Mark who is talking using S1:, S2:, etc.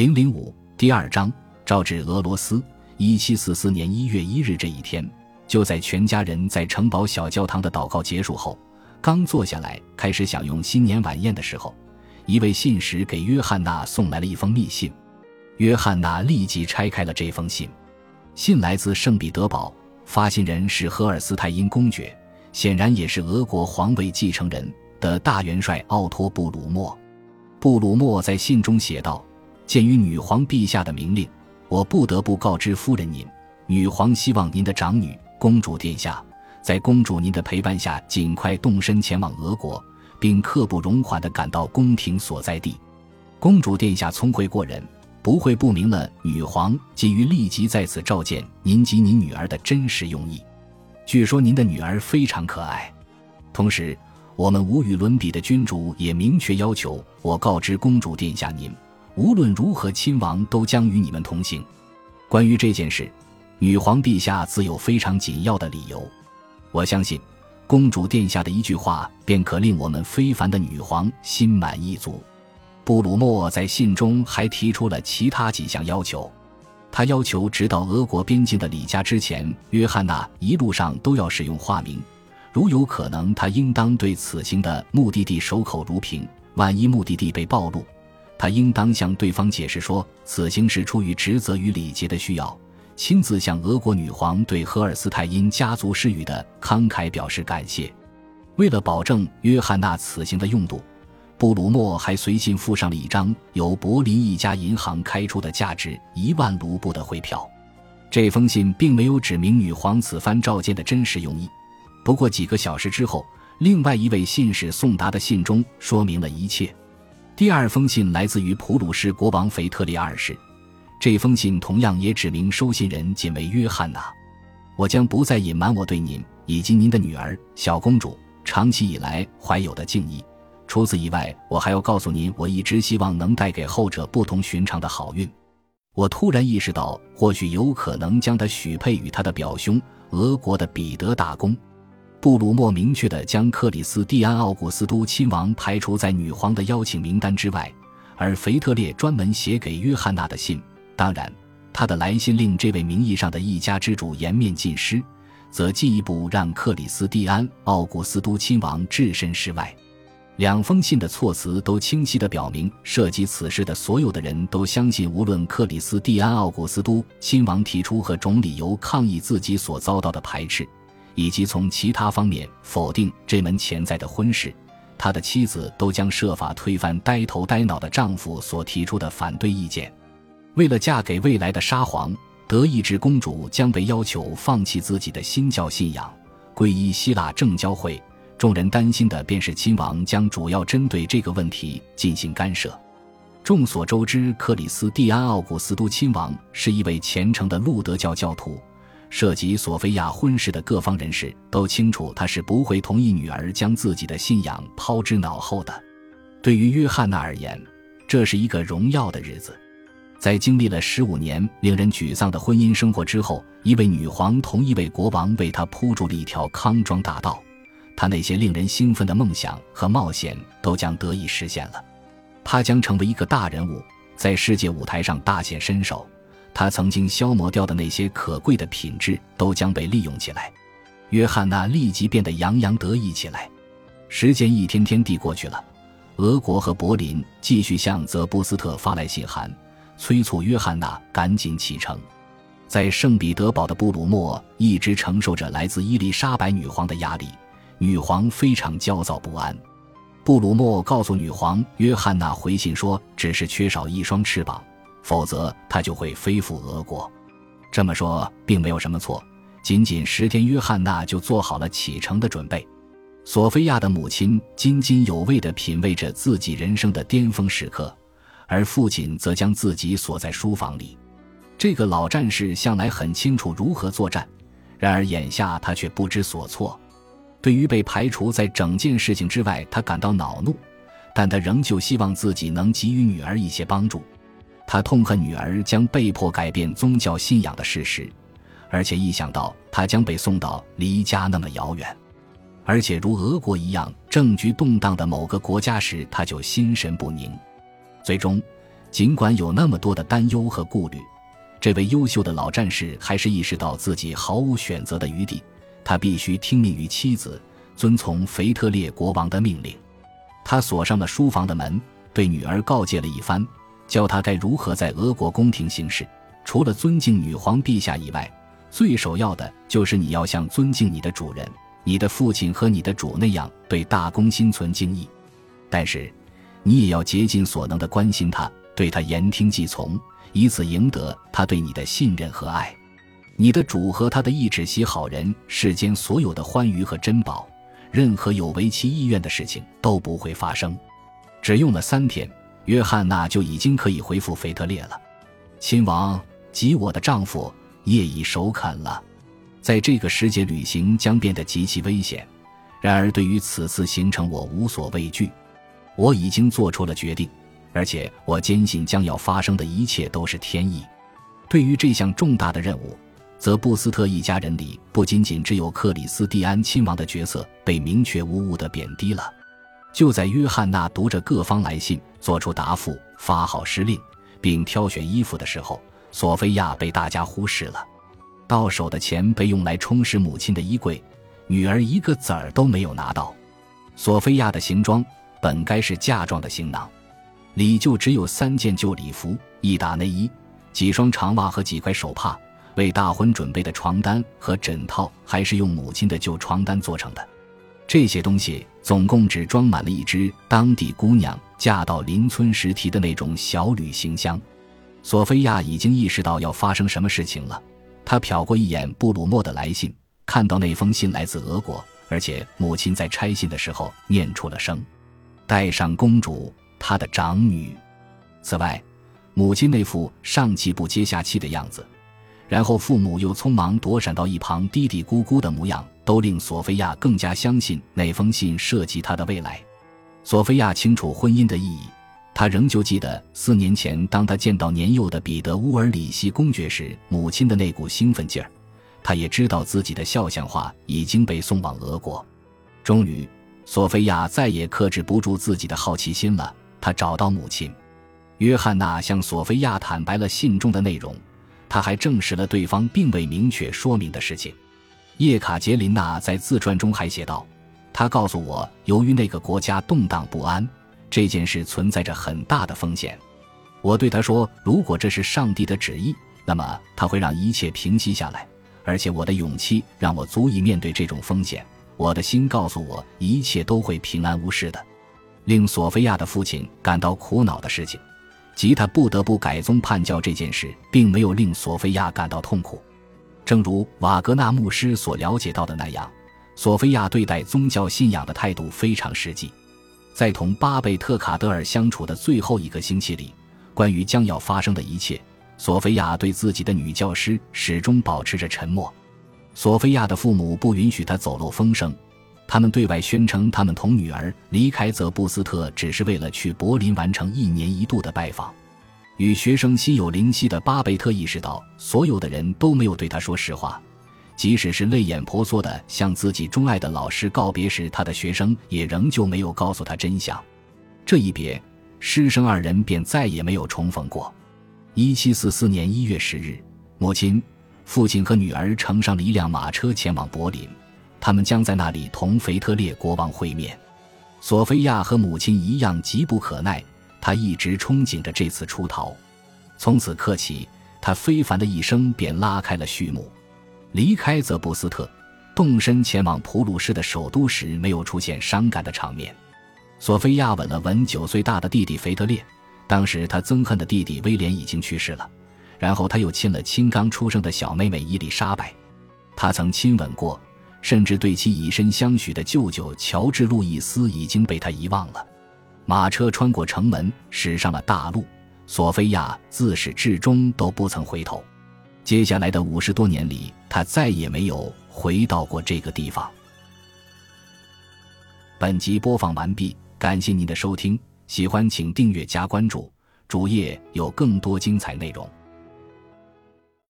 S1: 零零五第二章，招致俄罗斯。一七四四年一月一日这一天，就在全家人在城堡小教堂的祷告结束后，刚坐下来开始享用新年晚宴的时候，一位信使给约翰娜送来了一封密信。约翰娜立即拆开了这封信，信来自圣彼得堡，发信人是荷尔斯泰因公爵，显然也是俄国皇位继承人的大元帅奥托·布鲁默。布鲁默在信中写道。鉴于女皇陛下的命令，我不得不告知夫人您，女皇希望您的长女公主殿下，在公主您的陪伴下，尽快动身前往俄国，并刻不容缓地赶到宫廷所在地。公主殿下聪慧过人，不会不明了女皇急于立即在此召见您及您女儿的真实用意。据说您的女儿非常可爱。同时，我们无与伦比的君主也明确要求我告知公主殿下您。无论如何，亲王都将与你们同行。关于这件事，女皇陛下自有非常紧要的理由。我相信，公主殿下的一句话便可令我们非凡的女皇心满意足。布鲁默在信中还提出了其他几项要求。他要求，直到俄国边境的李家之前，约翰娜一路上都要使用化名。如有可能，他应当对此行的目的地守口如瓶。万一目的地被暴露，他应当向对方解释说，此行是出于职责与礼节的需要，亲自向俄国女皇对荷尔斯泰因家族施予的慷慨表示感谢。为了保证约翰娜此行的用度，布鲁默还随信附上了一张由柏林一家银行开出的价值一万卢布的汇票。这封信并没有指明女皇此番召见的真实用意，不过几个小时之后，另外一位信使送达的信中说明了一切。第二封信来自于普鲁士国王腓特烈二世，这封信同样也指明收信人仅为约翰娜。我将不再隐瞒我对您以及您的女儿小公主长期以来怀有的敬意。除此以外，我还要告诉您，我一直希望能带给后者不同寻常的好运。我突然意识到，或许有可能将她许配与他的表兄俄国的彼得大公。布鲁默明确地将克里斯蒂安·奥古斯都亲王排除在女皇的邀请名单之外，而腓特烈专门写给约翰娜的信，当然，他的来信令这位名义上的一家之主颜面尽失，则进一步让克里斯蒂安·奥古斯都亲王置身事外。两封信的措辞都清晰地表明，涉及此事的所有的人都相信，无论克里斯蒂安·奥古斯都亲王提出何种理由抗议自己所遭到的排斥。以及从其他方面否定这门潜在的婚事，他的妻子都将设法推翻呆头呆脑的丈夫所提出的反对意见。为了嫁给未来的沙皇，德意志公主将被要求放弃自己的新教信仰，皈依希腊正教会。众人担心的便是亲王将主要针对这个问题进行干涉。众所周知，克里斯蒂安·奥古斯都亲王是一位虔诚的路德教教徒。涉及索菲亚婚事的各方人士都清楚，他是不会同意女儿将自己的信仰抛之脑后的。对于约翰娜而言，这是一个荣耀的日子。在经历了十五年令人沮丧的婚姻生活之后，一位女皇同一位国王为她铺筑了一条康庄大道，她那些令人兴奋的梦想和冒险都将得以实现了。她将成为一个大人物，在世界舞台上大显身手。他曾经消磨掉的那些可贵的品质都将被利用起来，约翰娜立即变得洋洋得意起来。时间一天天地过去了，俄国和柏林继续向泽布斯特发来信函，催促约翰娜赶紧启程。在圣彼得堡的布鲁默一直承受着来自伊丽莎白女皇的压力，女皇非常焦躁不安。布鲁默告诉女皇，约翰娜回信说，只是缺少一双翅膀。否则，他就会飞赴俄国。这么说并没有什么错。仅仅十天，约翰娜就做好了启程的准备。索菲亚的母亲津津有味地品味着自己人生的巅峰时刻，而父亲则将自己锁在书房里。这个老战士向来很清楚如何作战，然而眼下他却不知所措。对于被排除在整件事情之外，他感到恼怒，但他仍旧希望自己能给予女儿一些帮助。他痛恨女儿将被迫改变宗教信仰的事实，而且一想到她将被送到离家那么遥远，而且如俄国一样政局动荡的某个国家时，他就心神不宁。最终，尽管有那么多的担忧和顾虑，这位优秀的老战士还是意识到自己毫无选择的余地，他必须听命于妻子，遵从腓特烈国王的命令。他锁上了书房的门，对女儿告诫了一番，教他该如何在俄国宫廷行事。除了尊敬女皇陛下以外，最首要的就是你要像尊敬你的主人、你的父亲和你的主那样对大公心存敬意。但是，你也要竭尽所能地关心他，对他言听计从，以此赢得他对你的信任和爱。你的主和他的一指席好人，世间所有的欢愉和珍宝，任何有违其意愿的事情都不会发生。只用了三天，约翰娜就已经可以回复腓特烈了。亲王及我的丈夫业已首肯了，在这个时节旅行将变得极其危险。然而对于此次行程，我无所畏惧。我已经做出了决定，而且我坚信将要发生的一切都是天意。对于这项重大的任务，则布斯特一家人里不仅仅只有克里斯蒂安亲王的角色被明确无误地贬低了。就在约翰娜读着各方来信，做出答复，发号施令，并挑选衣服的时候，索菲亚被大家忽视了。到手的钱被用来充实母亲的衣柜，女儿一个子儿都没有拿到。索菲亚的行装。本该是嫁妆的行囊，里就只有三件旧礼服、一打内衣、几双长袜和几块手帕。为大婚准备的床单和枕套还是用母亲的旧床单做成的。这些东西总共只装满了一只当地姑娘嫁到邻村时提的那种小旅行箱。索菲亚已经意识到要发生什么事情了。她瞟过一眼布鲁诺的来信，看到那封信来自俄国，而且母亲在拆信的时候念出了声。带上公主，她的长女。此外，母亲那副上气不接下气的样子，然后父母又匆忙躲闪到一旁嘀嘀咕咕的模样，都令索菲亚更加相信那封信涉及她的未来。索菲亚清楚婚姻的意义，她仍旧记得四年前，当她见到年幼的彼得乌尔里希公爵时，母亲的那股兴奋劲儿。她也知道自己的肖像画已经被送往俄国。终于。索菲亚再也克制不住自己的好奇心了。她找到母亲，约翰娜向索菲亚坦白了信中的内容，他还证实了对方并未明确说明的事情。叶卡捷琳娜在自传中还写道：“他告诉我，由于那个国家动荡不安，这件事存在着很大的风险。我对他说，如果这是上帝的旨意，那么他会让一切平息下来，而且我的勇气让我足以面对这种风险。”我的心告诉我，一切都会平安无事的。令索菲亚的父亲感到苦恼的事情，吉他不得不改宗叛教这件事，并没有令索菲亚感到痛苦。正如瓦格纳牧师所了解到的那样，索菲亚对待宗教信仰的态度非常实际。在同巴贝特卡德尔相处的最后一个星期里，关于将要发生的一切，索菲亚对自己的女教师始终保持着沉默。索菲亚的父母不允许她走漏风声，他们对外宣称，他们同女儿离开泽布斯特只是为了去柏林完成一年一度的拜访。与学生心有灵犀的巴贝特意识到，所有的人都没有对他说实话，即使是泪眼婆娑的向自己钟爱的老师告别时，他的学生也仍旧没有告诉他真相。这一别，师生二人便再也没有重逢过。一七四四年一月十日，母亲。父亲和女儿乘上了一辆马车前往柏林，他们将在那里同腓特烈国王会面。索菲亚和母亲一样急不可耐，她一直憧憬着这次出逃。从此刻起，她非凡的一生便拉开了序幕。离开泽布斯特，动身前往普鲁士的首都时，没有出现伤感的场面。索菲亚吻了吻九岁大的弟弟腓特烈，当时他憎恨的弟弟威廉已经去世了。然后他又亲了亲刚出生的小妹妹伊丽莎白，他曾亲吻过，甚至对其以身相许的舅舅乔治·路易斯已经被他遗忘了。马车穿过城门，驶上了大路。索菲亚自始至终都不曾回头。接下来的五十多年里，他再也没有回到过这个地方。本集播放完毕，感谢您的收听，喜欢请订阅加关注，主页有更多精彩内容。